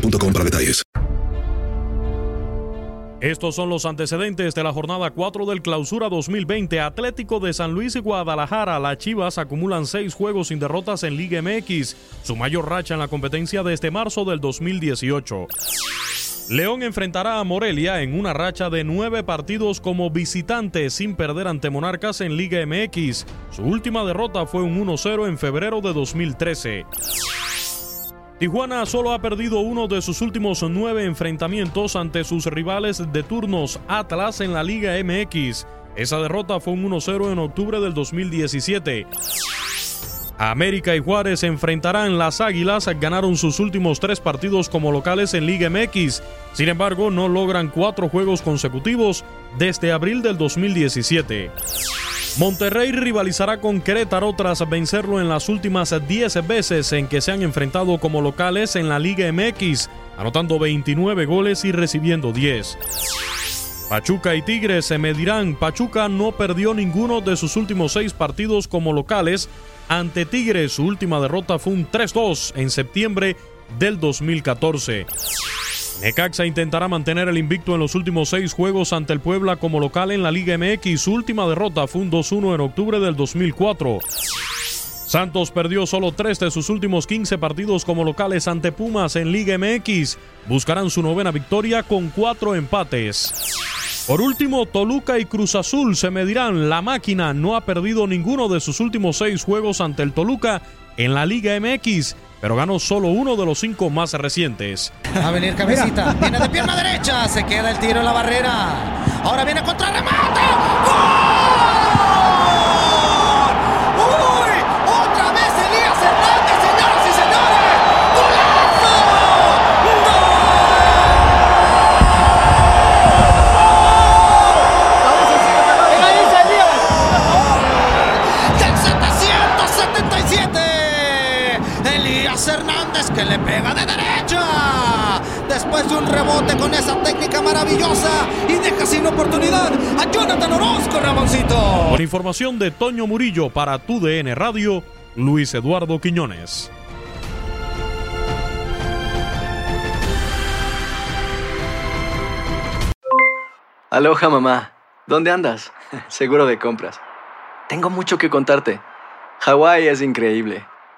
boostmobile.com para detalles. Estos son los antecedentes de la jornada 4 del Clausura 2020. Atlético de San Luis y Guadalajara, las Chivas acumulan seis juegos sin derrotas en Liga MX, su mayor racha en la competencia desde marzo del 2018. León enfrentará a Morelia en una racha de nueve partidos como visitante sin perder ante Monarcas en Liga MX. Su última derrota fue un 1-0 en febrero de 2013. Tijuana solo ha perdido uno de sus últimos nueve enfrentamientos ante sus rivales de turnos Atlas en la Liga MX. Esa derrota fue un 1-0 en octubre del 2017. América y Juárez se enfrentarán. Las Águilas ganaron sus últimos tres partidos como locales en Liga MX. Sin embargo, no logran cuatro juegos consecutivos desde abril del 2017. Monterrey rivalizará con Querétaro tras vencerlo en las últimas 10 veces en que se han enfrentado como locales en la Liga MX, anotando 29 goles y recibiendo 10. Pachuca y Tigres se medirán. Pachuca no perdió ninguno de sus últimos seis partidos como locales. Ante Tigres, su última derrota fue un 3-2 en septiembre del 2014. Necaxa intentará mantener el invicto en los últimos seis juegos ante el Puebla como local en la Liga MX. Su última derrota fue un 2-1 en octubre del 2004. Santos perdió solo tres de sus últimos 15 partidos como locales ante Pumas en Liga MX. Buscarán su novena victoria con cuatro empates. Por último, Toluca y Cruz Azul se medirán. La máquina no ha perdido ninguno de sus últimos seis juegos ante el Toluca en la Liga MX, pero ganó solo uno de los cinco más recientes. Va a venir cabecita. Viene de pierna derecha. Se queda el tiro en la barrera. Ahora viene contra remate. Hernández que le pega de derecha. Después de un rebote con esa técnica maravillosa y deja sin oportunidad a Jonathan Orozco, Ramoncito. Con información de Toño Murillo para tu DN Radio, Luis Eduardo Quiñones. Aloha mamá. ¿Dónde andas? Seguro de compras. Tengo mucho que contarte. Hawái es increíble.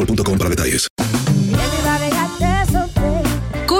boostmobile.com para detalles.